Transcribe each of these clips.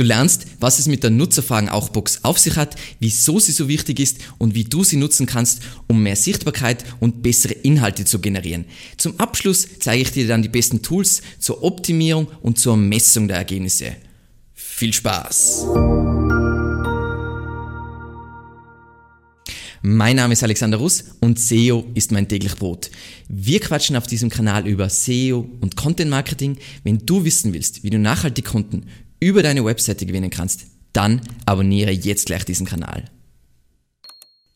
Du lernst, was es mit der Nutzerfragen-Auch-Box auf sich hat, wieso sie so wichtig ist und wie du sie nutzen kannst, um mehr Sichtbarkeit und bessere Inhalte zu generieren. Zum Abschluss zeige ich dir dann die besten Tools zur Optimierung und zur Messung der Ergebnisse. Viel Spaß! Mein Name ist Alexander Russ und SEO ist mein täglich Brot. Wir quatschen auf diesem Kanal über SEO und Content Marketing. Wenn du wissen willst, wie du nachhaltig Kunden über deine Webseite gewinnen kannst, dann abonniere jetzt gleich diesen Kanal.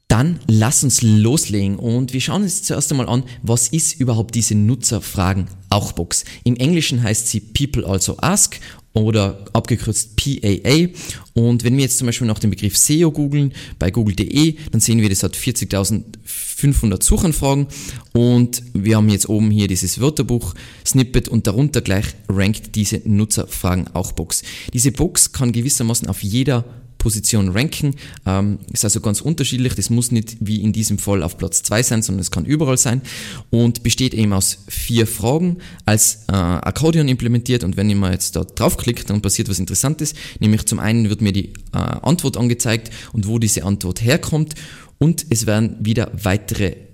Dann lass uns loslegen und wir schauen uns zuerst einmal an, was ist überhaupt diese Nutzerfragen auch Box. Im Englischen heißt sie People Also Ask oder abgekürzt PAA. Und wenn wir jetzt zum Beispiel nach dem Begriff SEO googeln bei google.de, dann sehen wir, das hat 40.500 Suchanfragen und wir haben jetzt oben hier dieses Wörterbuch Snippet und darunter gleich rankt diese Nutzerfragen auch Box. Diese Box kann gewissermaßen auf jeder Position ranken. Ähm, ist also ganz unterschiedlich. Das muss nicht wie in diesem Fall auf Platz 2 sein, sondern es kann überall sein und besteht eben aus vier Fragen als äh, Akkordeon implementiert und wenn ich mal jetzt da draufklicke, dann passiert was Interessantes, nämlich zum einen wird mir die äh, Antwort angezeigt und wo diese Antwort herkommt und es werden wieder weitere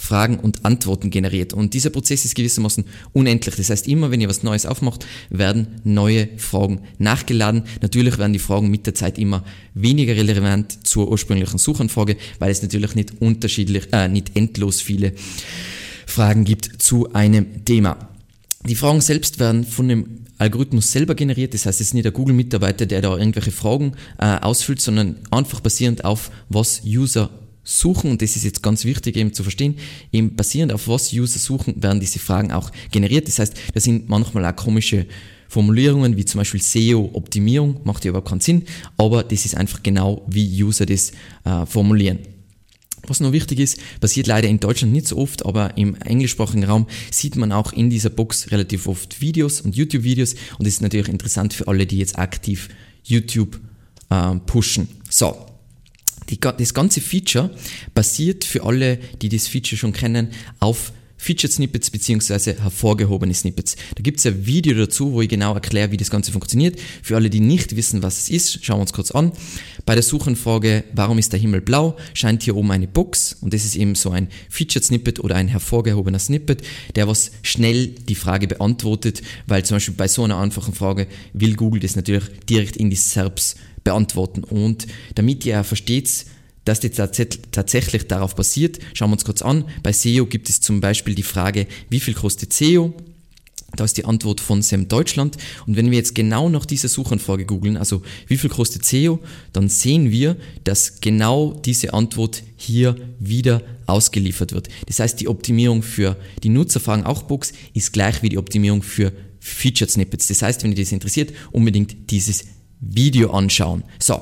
Fragen und Antworten generiert. Und dieser Prozess ist gewissermaßen unendlich. Das heißt, immer wenn ihr was Neues aufmacht, werden neue Fragen nachgeladen. Natürlich werden die Fragen mit der Zeit immer weniger relevant zur ursprünglichen Suchanfrage, weil es natürlich nicht unterschiedlich, äh, nicht endlos viele Fragen gibt zu einem Thema. Die Fragen selbst werden von dem Algorithmus selber generiert. Das heißt, es ist nicht der Google-Mitarbeiter, der da irgendwelche Fragen äh, ausfüllt, sondern einfach basierend auf, was User suchen, und das ist jetzt ganz wichtig eben zu verstehen, eben basierend auf was User suchen, werden diese Fragen auch generiert. Das heißt, da sind manchmal auch komische Formulierungen, wie zum Beispiel SEO-Optimierung, macht ja überhaupt keinen Sinn, aber das ist einfach genau, wie User das äh, formulieren. Was noch wichtig ist, passiert leider in Deutschland nicht so oft, aber im englischsprachigen Raum sieht man auch in dieser Box relativ oft Videos und YouTube-Videos und das ist natürlich interessant für alle, die jetzt aktiv YouTube äh, pushen. So, die, das ganze Feature basiert für alle, die das Feature schon kennen, auf Featured Snippets beziehungsweise hervorgehobene Snippets. Da gibt es ein Video dazu, wo ich genau erkläre, wie das Ganze funktioniert. Für alle, die nicht wissen, was es ist, schauen wir uns kurz an. Bei der Suchanfrage, warum ist der Himmel blau, scheint hier oben eine Box und das ist eben so ein Featured Snippet oder ein hervorgehobener Snippet, der was schnell die Frage beantwortet, weil zum Beispiel bei so einer einfachen Frage will Google das natürlich direkt in die SERPs beantworten. Und damit ihr versteht, dass das tatsächlich darauf basiert, schauen wir uns kurz an. Bei SEO gibt es zum Beispiel die Frage, wie viel kostet SEO? Da ist die Antwort von SEM Deutschland. Und wenn wir jetzt genau nach dieser Suchanfrage googeln, also wie viel kostet SEO, dann sehen wir, dass genau diese Antwort hier wieder ausgeliefert wird. Das heißt, die Optimierung für die Nutzerfragen auch Box ist gleich wie die Optimierung für Featured Snippets. Das heißt, wenn ihr das interessiert, unbedingt dieses Video anschauen. So.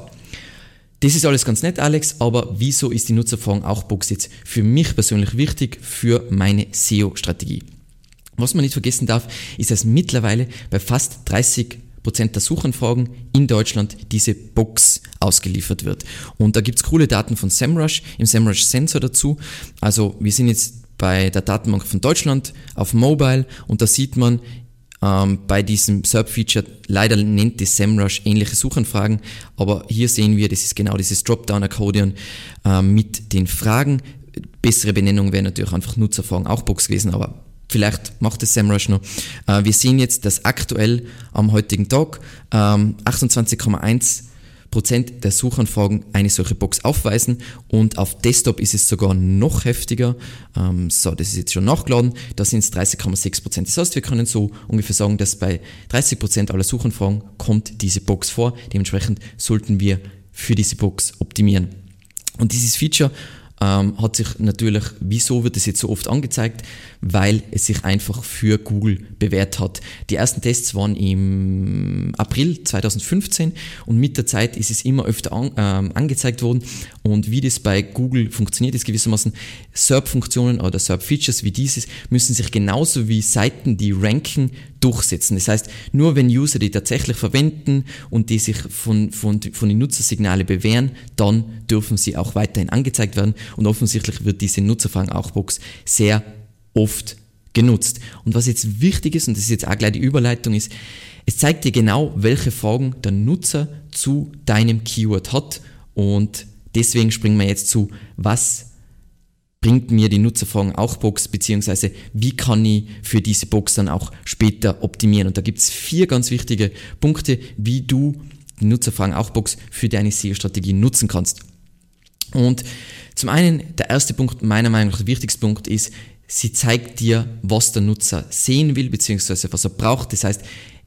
Das ist alles ganz nett, Alex, aber wieso ist die Nutzerfragen auch Box jetzt für mich persönlich wichtig für meine SEO-Strategie? Was man nicht vergessen darf, ist, dass mittlerweile bei fast 30% der Suchanfragen in Deutschland diese Box ausgeliefert wird. Und da gibt's coole Daten von SEMrush, im SEMrush Sensor dazu. Also wir sind jetzt bei der Datenbank von Deutschland auf Mobile und da sieht man ähm, bei diesem SERP-Feature leider nennt die SEMrush ähnliche Suchanfragen, aber hier sehen wir, das ist genau dieses Dropdown-Akkordeon äh, mit den Fragen. Bessere Benennung wäre natürlich einfach Nutzerfragen auch Box gewesen, aber vielleicht macht es SEMrush noch. Äh, wir sehen jetzt, dass aktuell am heutigen Tag ähm, 28,1 Prozent der Suchanfragen eine solche Box aufweisen und auf Desktop ist es sogar noch heftiger. Ähm, so, das ist jetzt schon nachgeladen, da sind es 30,6 Prozent. Das heißt, wir können so ungefähr sagen, dass bei 30 Prozent aller Suchanfragen kommt diese Box vor. Dementsprechend sollten wir für diese Box optimieren. Und dieses Feature ähm, hat sich natürlich, wieso wird es jetzt so oft angezeigt? Weil es sich einfach für Google bewährt hat. Die ersten Tests waren im April 2015 und mit der Zeit ist es immer öfter an, ähm, angezeigt worden. Und wie das bei Google funktioniert, ist gewissermaßen SERP-Funktionen oder SERP-Features wie dieses müssen sich genauso wie Seiten, die ranken, durchsetzen. Das heißt, nur wenn User die tatsächlich verwenden und die sich von, von, von den Nutzersignalen bewähren, dann dürfen sie auch weiterhin angezeigt werden und offensichtlich wird diese Nutzerfragen-Auch-Box sehr oft genutzt. Und was jetzt wichtig ist, und das ist jetzt auch gleich die Überleitung, ist, es zeigt dir genau, welche Fragen der Nutzer zu deinem Keyword hat und deswegen springen wir jetzt zu, was bringt mir die Nutzerfragen auch Box, beziehungsweise wie kann ich für diese Box dann auch später optimieren. Und da gibt es vier ganz wichtige Punkte, wie du die Nutzerfragen auch Box für deine SEO-Strategie nutzen kannst. Und zum einen, der erste Punkt, meiner Meinung nach der wichtigste Punkt ist, sie zeigt dir, was der Nutzer sehen will, beziehungsweise was er braucht. Das heißt,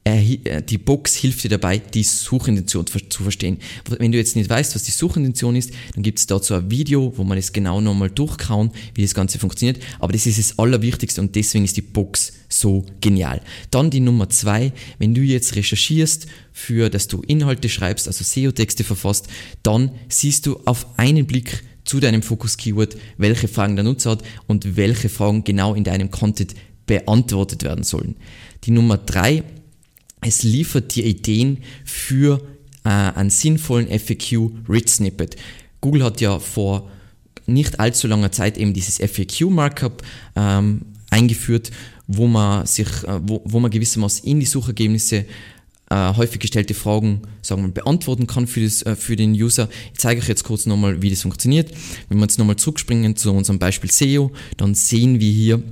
die Box hilft dir dabei, die Suchintention zu verstehen. Wenn du jetzt nicht weißt, was die Suchintention ist, dann gibt es dazu ein Video, wo man es genau nochmal durchkauen, wie das Ganze funktioniert. Aber das ist das Allerwichtigste und deswegen ist die Box so genial. Dann die Nummer zwei, wenn du jetzt recherchierst, für dass du Inhalte schreibst, also SEO-Texte verfasst, dann siehst du auf einen Blick zu deinem Fokus-Keyword, welche Fragen der Nutzer hat und welche Fragen genau in deinem Content beantwortet werden sollen. Die Nummer drei es liefert dir Ideen für äh, einen sinnvollen FAQ Rich Snippet. Google hat ja vor nicht allzu langer Zeit eben dieses FAQ Markup ähm, eingeführt, wo man sich, äh, wo, wo man gewissermaßen in die Suchergebnisse äh, häufig gestellte Fragen sagen wir, beantworten kann für, das, äh, für den User. Ich zeige euch jetzt kurz nochmal, wie das funktioniert. Wenn wir jetzt nochmal zurückspringen zu unserem Beispiel SEO, dann sehen wir hier,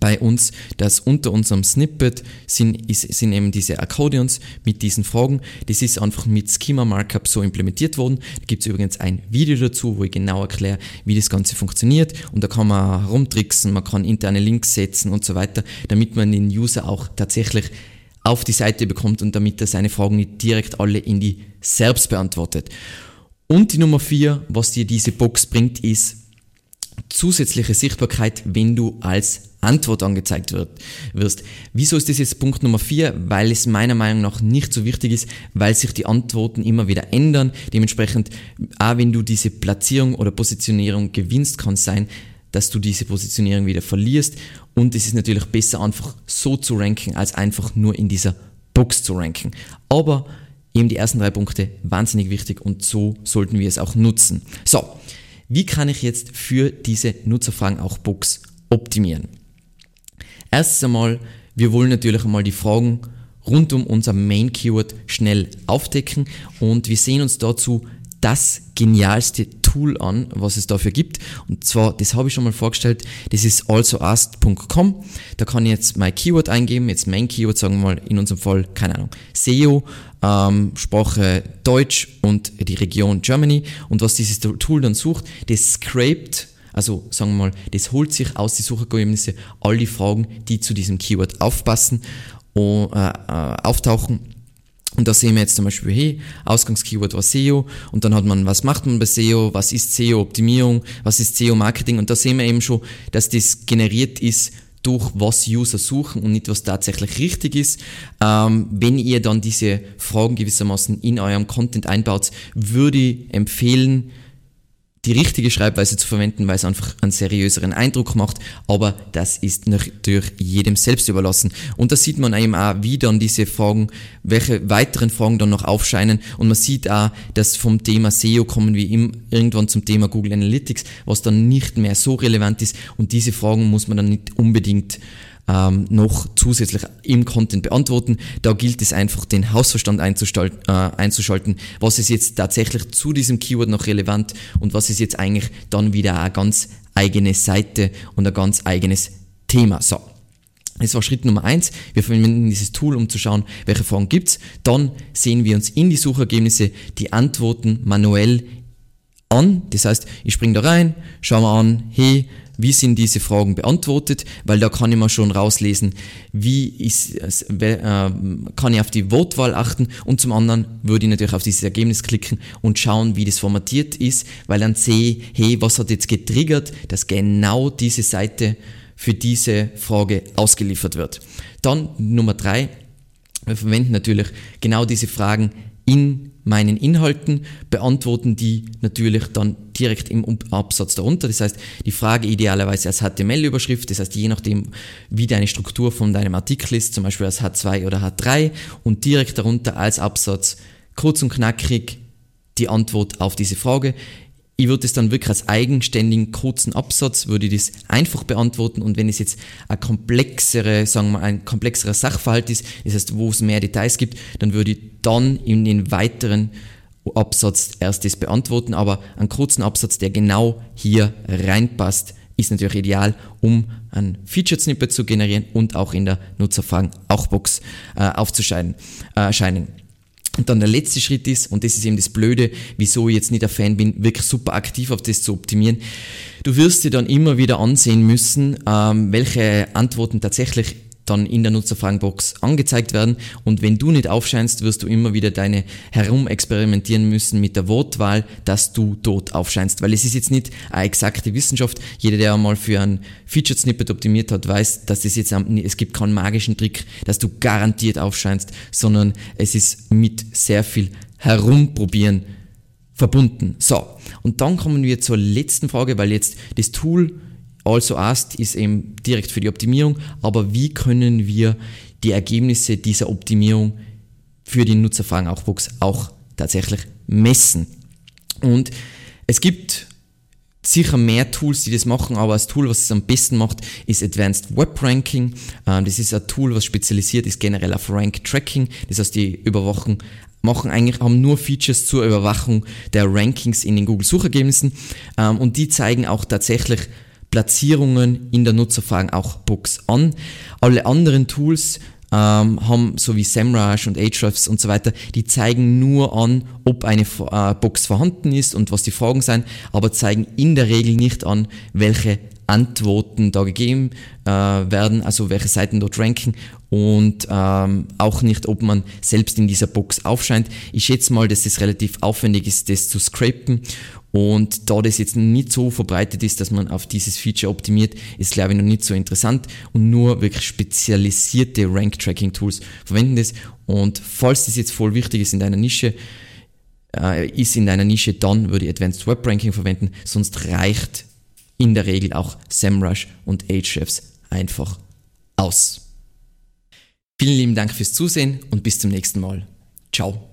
bei uns, dass unter unserem Snippet sind, ist, sind eben diese Accordions mit diesen Fragen. Das ist einfach mit Schema Markup so implementiert worden. Da gibt es übrigens ein Video dazu, wo ich genau erkläre, wie das Ganze funktioniert. Und da kann man herumtricksen, man kann interne Links setzen und so weiter, damit man den User auch tatsächlich auf die Seite bekommt und damit er seine Fragen nicht direkt alle in die selbst beantwortet. Und die Nummer vier, was dir diese Box bringt, ist zusätzliche Sichtbarkeit, wenn du als Antwort angezeigt wird, wirst. Wieso ist das jetzt Punkt Nummer vier? Weil es meiner Meinung nach nicht so wichtig ist, weil sich die Antworten immer wieder ändern. Dementsprechend, auch wenn du diese Platzierung oder Positionierung gewinnst, kann es sein, dass du diese Positionierung wieder verlierst. Und es ist natürlich besser, einfach so zu ranken, als einfach nur in dieser Box zu ranken. Aber eben die ersten drei Punkte wahnsinnig wichtig und so sollten wir es auch nutzen. So, wie kann ich jetzt für diese Nutzerfragen auch Box optimieren? Erstens einmal, wir wollen natürlich einmal die Fragen rund um unser Main Keyword schnell aufdecken und wir sehen uns dazu das genialste Tool an, was es dafür gibt. Und zwar, das habe ich schon mal vorgestellt, das ist alsoasked.com. Da kann ich jetzt mein Keyword eingeben, jetzt Main Keyword, sagen wir mal in unserem Fall, keine Ahnung, SEO, ähm, Sprache Deutsch und die Region Germany. Und was dieses Tool dann sucht, das scraped also sagen wir mal, das holt sich aus die Suchergebnisse all die Fragen, die zu diesem Keyword aufpassen, äh, äh, auftauchen. Und da sehen wir jetzt zum Beispiel, hey, Ausgangskeyword war SEO und dann hat man, was macht man bei SEO, was ist SEO-Optimierung, was ist SEO-Marketing und da sehen wir eben schon, dass das generiert ist durch was User suchen und nicht was tatsächlich richtig ist. Ähm, wenn ihr dann diese Fragen gewissermaßen in eurem Content einbaut, würde ich empfehlen, die richtige Schreibweise zu verwenden, weil es einfach einen seriöseren Eindruck macht, aber das ist natürlich jedem selbst überlassen. Und da sieht man eben auch, wie dann diese Fragen, welche weiteren Fragen dann noch aufscheinen. Und man sieht auch, dass vom Thema SEO kommen wir irgendwann zum Thema Google Analytics, was dann nicht mehr so relevant ist. Und diese Fragen muss man dann nicht unbedingt ähm, noch zusätzlich im Content beantworten. Da gilt es einfach, den Hausverstand äh, einzuschalten. Was ist jetzt tatsächlich zu diesem Keyword noch relevant und was ist jetzt eigentlich dann wieder eine ganz eigene Seite und ein ganz eigenes Thema. So. Das war Schritt Nummer eins. Wir verwenden dieses Tool, um zu schauen, welche Fragen gibt's. Dann sehen wir uns in die Suchergebnisse die Antworten manuell an. Das heißt, ich springe da rein, schaue mal an, hey, wie sind diese Fragen beantwortet, weil da kann ich mal schon rauslesen, wie ist, äh, kann ich auf die Wortwahl achten? Und zum anderen würde ich natürlich auf dieses Ergebnis klicken und schauen, wie das formatiert ist, weil dann sehe ich, hey, was hat jetzt getriggert, dass genau diese Seite für diese Frage ausgeliefert wird. Dann Nummer drei, wir verwenden natürlich genau diese Fragen in meinen Inhalten, beantworten die natürlich dann direkt im Absatz darunter. Das heißt, die Frage idealerweise als HTML-Überschrift, das heißt, je nachdem, wie deine Struktur von deinem Artikel ist, zum Beispiel als H2 oder H3 und direkt darunter als Absatz kurz und knackig die Antwort auf diese Frage. Ich würde es dann wirklich als eigenständigen kurzen Absatz, würde ich das einfach beantworten und wenn es jetzt ein komplexere, sagen wir ein komplexerer Sachverhalt ist, das heißt, wo es mehr Details gibt, dann würde ich dann in den weiteren Absatz erst das beantworten, aber einen kurzen Absatz, der genau hier reinpasst, ist natürlich ideal, um ein Feature-Snippet zu generieren und auch in der Nutzerfragen-Auch-Box äh, aufzuscheinen. Äh. Und dann der letzte Schritt ist, und das ist eben das Blöde, wieso ich jetzt nicht ein Fan bin, wirklich super aktiv auf das zu optimieren. Du wirst dir dann immer wieder ansehen müssen, ähm, welche Antworten tatsächlich dann in der Nutzerfragenbox angezeigt werden. Und wenn du nicht aufscheinst, wirst du immer wieder deine herumexperimentieren müssen mit der Wortwahl, dass du dort aufscheinst. Weil es ist jetzt nicht eine exakte Wissenschaft. Jeder, der einmal für ein Featured Snippet optimiert hat, weiß, dass es jetzt, es gibt keinen magischen Trick, dass du garantiert aufscheinst, sondern es ist mit sehr viel Herumprobieren verbunden. So. Und dann kommen wir zur letzten Frage, weil jetzt das Tool also Asked ist eben direkt für die Optimierung, aber wie können wir die Ergebnisse dieser Optimierung für die Nutzerfragen auch tatsächlich messen? Und es gibt sicher mehr Tools, die das machen, aber das Tool, was es am besten macht, ist Advanced Web Ranking. Ähm, das ist ein Tool, was spezialisiert ist generell auf Rank Tracking. Das heißt, die überwachen machen eigentlich, haben nur Features zur Überwachung der Rankings in den Google Suchergebnissen ähm, und die zeigen auch tatsächlich Platzierungen in der Nutzerfragen auch Box an. Alle anderen Tools ähm, haben, so wie SEMrush und Ahrefs und so weiter, die zeigen nur an, ob eine äh, Box vorhanden ist und was die Fragen sind, aber zeigen in der Regel nicht an, welche Antworten da gegeben äh, werden, also welche Seiten dort ranken und ähm, auch nicht, ob man selbst in dieser Box aufscheint. Ich schätze mal, dass es relativ aufwendig ist, das zu scrapen und da das jetzt nicht so verbreitet ist, dass man auf dieses Feature optimiert, ist glaube ich noch nicht so interessant und nur wirklich spezialisierte Rank-Tracking-Tools verwenden das. Und falls das jetzt voll wichtig ist in deiner Nische, äh, ist in deiner Nische, dann würde ich Advanced Web Ranking verwenden, sonst reicht in der Regel auch SEMrush und Ahrefs einfach aus. Vielen lieben Dank fürs Zusehen und bis zum nächsten Mal. Ciao.